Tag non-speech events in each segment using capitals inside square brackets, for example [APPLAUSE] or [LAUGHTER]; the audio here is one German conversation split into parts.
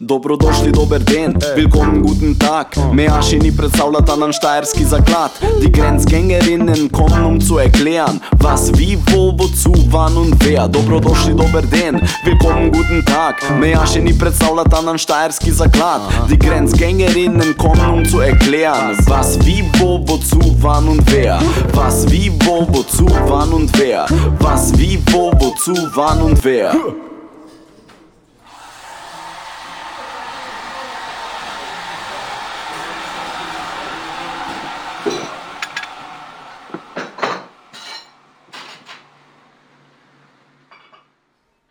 Dobrodošli, dober den, willkommen, guten Tag. Meaši ni predstavljata nam štajerski zaklad. Die Grenzgängerinnen kommen, um zu erklären, was, wie, wo, wozu, wann und wer. Dobrodošli, dober den, willkommen, guten Tag. Meaši ni predstavljata nam štajerski zaklad. Die Grenzgängerinnen kommen, um zu erklären, was, wie, wo, wozu, wann und wer. Was, wie, wo, wozu, wann und wer. Was, wie, wo, wozu, wann und wer.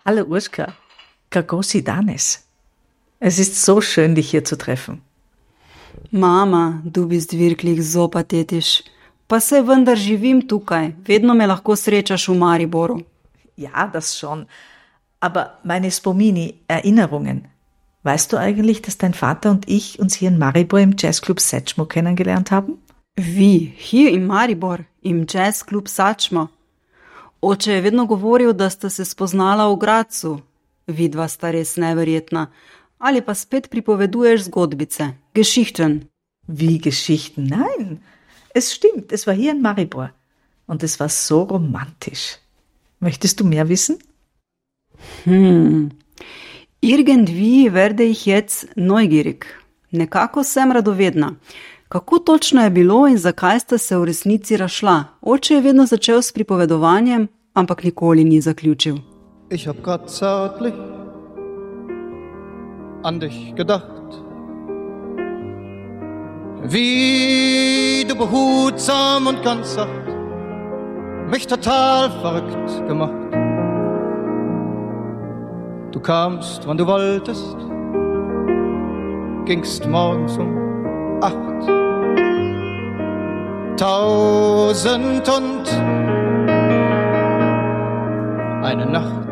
Hallo Urska, kako si danes? Es ist so schön, dich hier zu treffen. Mama, du bist wirklich so pathetisch. Pa se vendar živim tukaj, vedno me lahko srečaš v Mariboru. Ja, das schon. Aber meine Spomini, Erinnerungen. Weißt du eigentlich, dass dein Vater und ich uns hier in Maribor im Jazzclub Sečmo kennengelernt haben? Vi, hier im Maribor, im Jazzclub Sačmo. Oče je vedno govoril, da sta se spoznala v Gracu. Vidva sta res neverjetna. Ali pa spet pripoveduješ zgodbice, Geschichten. Wie Geschichten? Nein, es stimmt, es war hier in Maribor. Und es war so romantisch. Möchtest du mehr wissen? Hm. Irgendwie werde ich jetzt neugierig. Nekako sem radovedna. Kako točno je bilo in zakaj sta se v resnici rašla? Oče je vedno začel s pripovedovanjem, ampak nikoli ni zaključil. Ich hab grad zärtlich an dich gedacht. Wie du behutsam und ganz sacht mich total verrückt gemacht. Du kamst, wann du wolltest, gingst morgens um acht. Tausend und eine Nacht.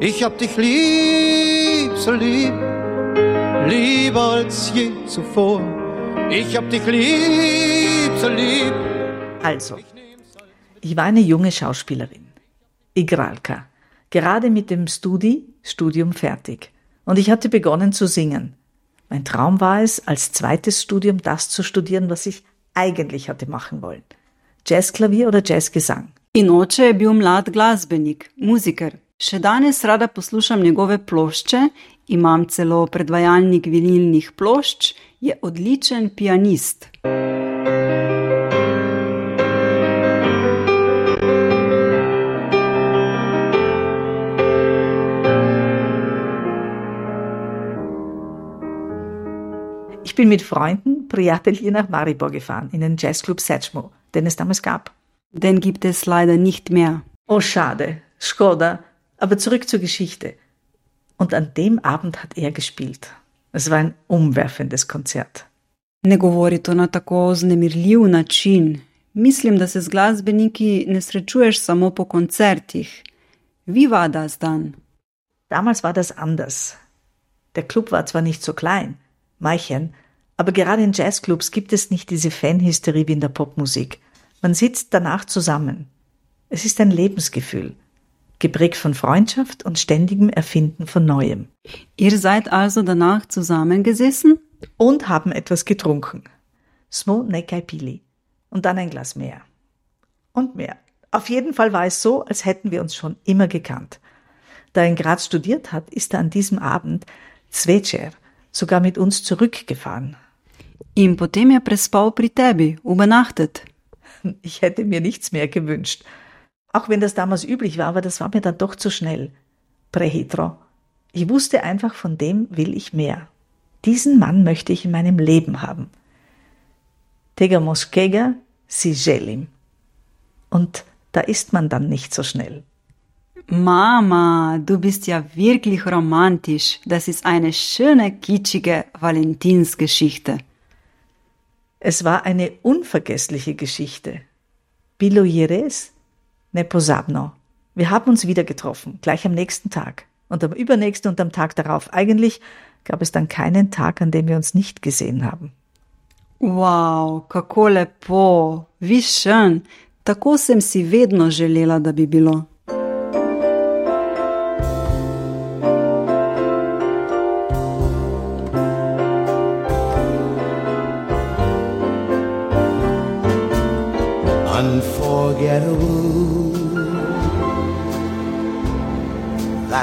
Ich hab dich lieb, so lieb, lieber als je zuvor. Ich hab dich lieb, so lieb. Also, ich war eine junge Schauspielerin, Igralka, gerade mit dem Studi, Studium fertig. Und ich hatte begonnen zu singen. Mein Traum war es, als zweites Studium das zu studieren, was ich eigentlich hatte machen wollen. Jazzklavier oder Jazzgesang. In oče je bil mlad glasbenik, muziker. Še danes rada poslušam njegove plošče, imam celo predvajalnik vinilnih plošč, je odličen pianist. Bin mit Freunden Priatelier nach Maribor gefahren, in den Jazzclub Sečmo, den es damals gab. Den gibt es leider nicht mehr. Oh, schade. Skoda. Aber zurück zur Geschichte. Und an dem Abend hat er gespielt. Es war ein umwerfendes Konzert. Ne govori to na tako vznemirljiv način. Mislim, da se z glasbeniki ne srečuješ samo po koncertih. Wie war das dann? Damals war das anders. Der Club war zwar nicht so klein, Meichen, aber gerade in Jazzclubs gibt es nicht diese Fanhysterie wie in der Popmusik. Man sitzt danach zusammen. Es ist ein Lebensgefühl, geprägt von Freundschaft und ständigem Erfinden von Neuem. Ihr seid also danach zusammengesessen? Und haben etwas getrunken. Smo Nekai Pili. Und dann ein Glas mehr. Und mehr. Auf jeden Fall war es so, als hätten wir uns schon immer gekannt. Da er in Graz studiert hat, ist er an diesem Abend Zvečer sogar mit uns zurückgefahren. In potem je prespal pri tebi, übernachtet. [LAUGHS] Ich hätte mir nichts mehr gewünscht. Auch wenn das damals üblich war, aber das war mir dann doch zu schnell. Prehitro. Ich wusste einfach, von dem will ich mehr. Diesen Mann möchte ich in meinem Leben haben. Tega Moskega, si želim. Und da ist man dann nicht so schnell. Mama, du bist ja wirklich romantisch. Das ist eine schöne, kitschige Valentinsgeschichte. Es war eine unvergessliche Geschichte. Bilo Jerez, Neposabno. Wir haben uns wieder getroffen, gleich am nächsten Tag. Und am übernächsten und am Tag darauf. Eigentlich gab es dann keinen Tag, an dem wir uns nicht gesehen haben. Wow, kako lepo, vi schön. Tako sem si vedno želela, da bi bilo.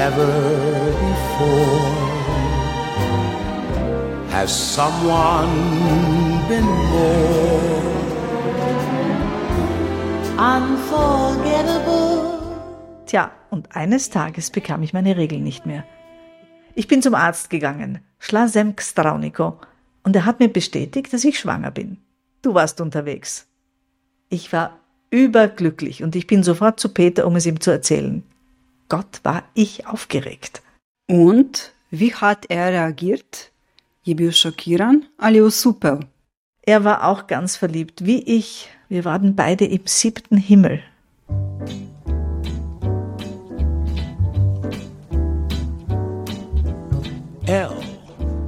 never before. Has someone been more Unforgettable. Tja, und eines Tages bekam ich meine Regeln nicht mehr. Ich bin zum Arzt gegangen, Schlasem Strauniko, und er hat mir bestätigt, dass ich schwanger bin. Du warst unterwegs. Ich war überglücklich und ich bin sofort zu Peter, um es ihm zu erzählen. Gott war ich aufgeregt. Und wie hat er reagiert? Je bil šokiran ali osupel? Er war auch ganz verliebt, wie ich. Wir waren beide im siebten Himmel. L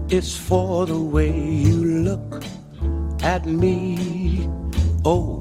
is for the way you look at me. O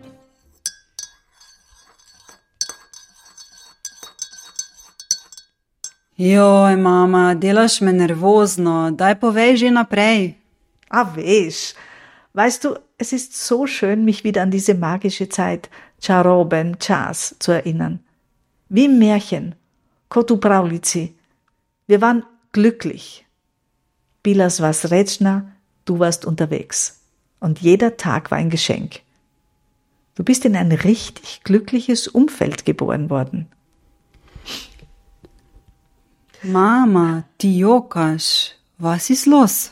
Joj, mama, delaš me nervozno, daj povej že naprej. Ah, wees. Weißt du, es ist so schön, mich wieder an diese magische Zeit, Charoben, Chas, zu erinnern. Wie im Märchen, Kotu Praulici. Wir waren glücklich. Bilas war Srečna, du warst unterwegs. Und jeder Tag war ein Geschenk. Du bist in ein richtig glückliches Umfeld geboren worden. Mama, ti jokaš, was ist los?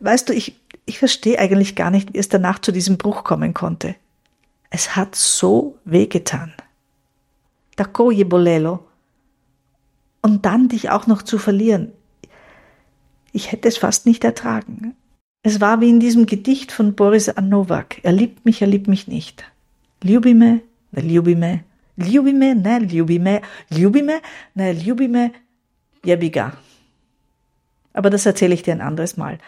Weißt du, ich, ich verstehe eigentlich gar nicht, wie es danach zu diesem Bruch kommen konnte. Es hat so wehgetan. Tako je bolelo. Und dann dich auch noch zu verlieren. Ich hätte es fast nicht ertragen. Es war wie in diesem Gedicht von Boris Anowak. Er liebt mich, er liebt mich nicht. Ljubi me, ne ljubi me. Ljubi me, ne ljubi me. Ljubi me, ne ljubi me. Jebiga. Aber das erzähle ich dir ein anderes Mal.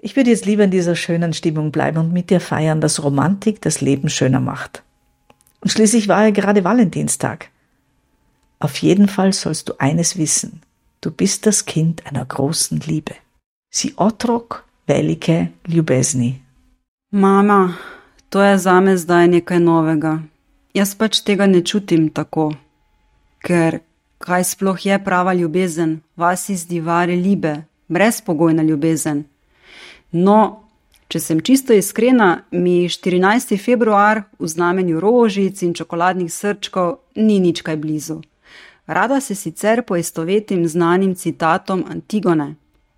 Ich würde jetzt lieber in dieser schönen Stimmung bleiben und mit dir feiern, dass Romantik das Leben schöner macht. Und schließlich war ja gerade Valentinstag. Auf jeden Fall sollst du eines wissen. Du bist das Kind einer großen Liebe. Si otrok velike ljubezni. Mama, to je zame zdaj nekaj novega. Jaz pač tega ne čutim tako. Ker kaj sploh je prava ljubezen, vas izdivari libe, brezpogojna ljubezen. No, če sem čisto iskrena, mi 14. februar v znamenju rožic in čokoladnih srčkov ni nič kaj blizu. Rada se sicer poistovetim znanim citatom Antigone.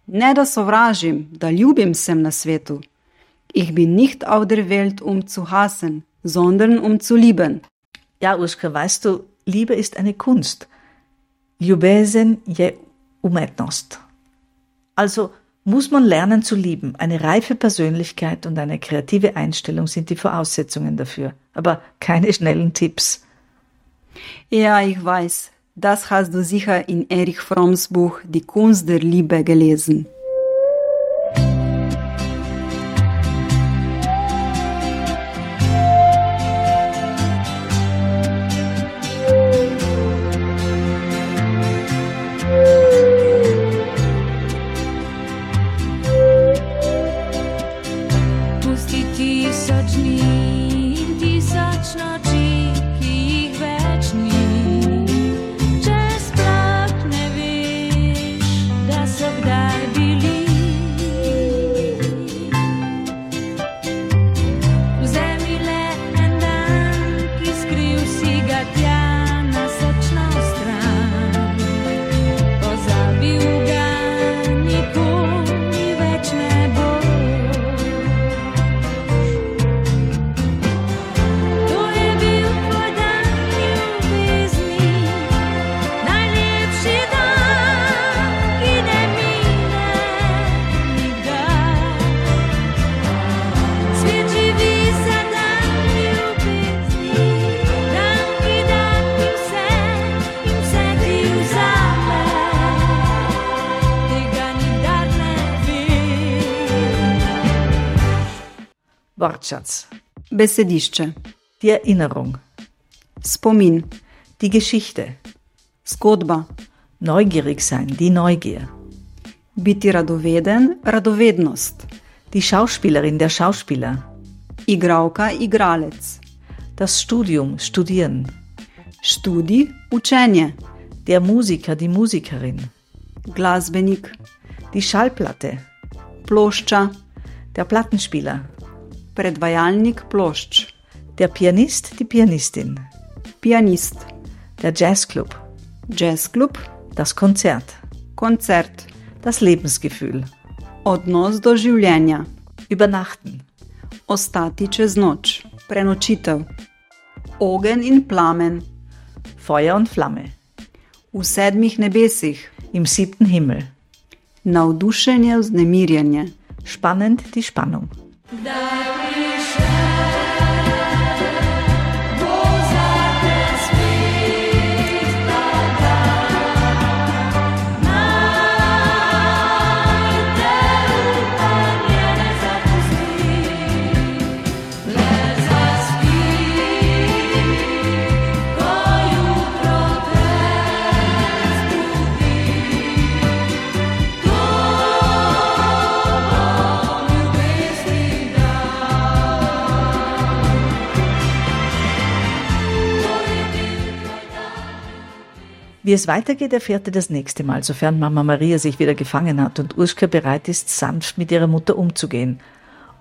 Ne da sovražim, da ljubim sem na svetu. Ich bin nicht auf der Welt um zu hassen, sondern um zu lieben. Ja, Uschka, weißt du, Liebe ist eine Kunst. Ljubezen je umetnost. Also muss man lernen zu lieben. Eine reife Persönlichkeit und eine kreative Einstellung sind die Voraussetzungen dafür. Aber keine schnellen Tipps. Ja, ich weiß. Das hast du sicher in Erich Fromms Buch Die Kunst der Liebe gelesen. Wortschatz. Besedišče. Die Erinnerung. Spomin. Die Geschichte. Zgodba. Neugierig sein. Die Neugier. Biti radoveden, radovednost. Die Schauspielerin. Der Schauspieler. Igralka, igralec. Das Studium. Studieren. Študij, učenje. Der Musiker. Die Musikerin. Glasbenik. Die Schallplatte. Plošča. Der Plattenspieler. Predvajalnik plošč. Der Pianist. Die Pianistin. Pianist. Der Jazzclub. Jazzklub. Das Konzert. Koncert. Das Lebensgefühl. Odnos do življenja. Übernachten. Ostati čez noč. Prenočitev. Ogen in plamen. Feuer und Flamme. V sedmih nebesih. Im siebten Himmel. Navdušenje, vznemirjenje. Spannend die Spannung. Wie es weitergeht, erfährt ihr das nächste Mal, sofern Mama Maria sich wieder gefangen hat und Urschka bereit ist, sanft mit ihrer Mutter umzugehen.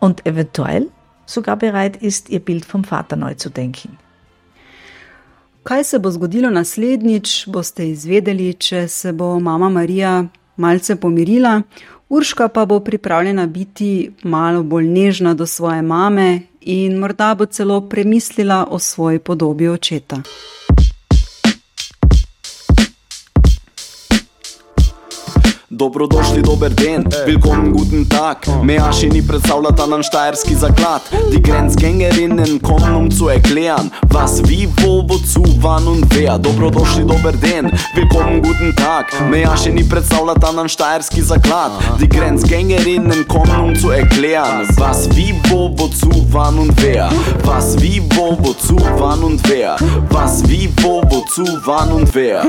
Und eventuell sogar bereit ist, ihr Bild vom Vater neu zu denken. Kaj se bo zgodilo naslednjič, boste izvedeli, če se bo mama Marija malce pomirila, Urška pa bo pripravljena biti malo bolj nežna do svoje mame in morda bo celo premislila o svoji podobi očeta. Dobrodošli, dober den, willkommen, guten Tag. Measchini predstavlja ta nam štajerski zaklad. Die Grenzgängerinnen kommen, um zu erklären, was, wie, wo, wozu, wann und wer. Dobrodošli, dober den, willkommen, guten Tag. Measchini predstavlja ta nam štajerski zaklad. Die Grenzgängerinnen kommen, um zu erklären, was, wie, wo, wozu, wann und wer. Was, wie, wo, wozu, wann und wer. Was, wie, wo, wozu, wann und wer.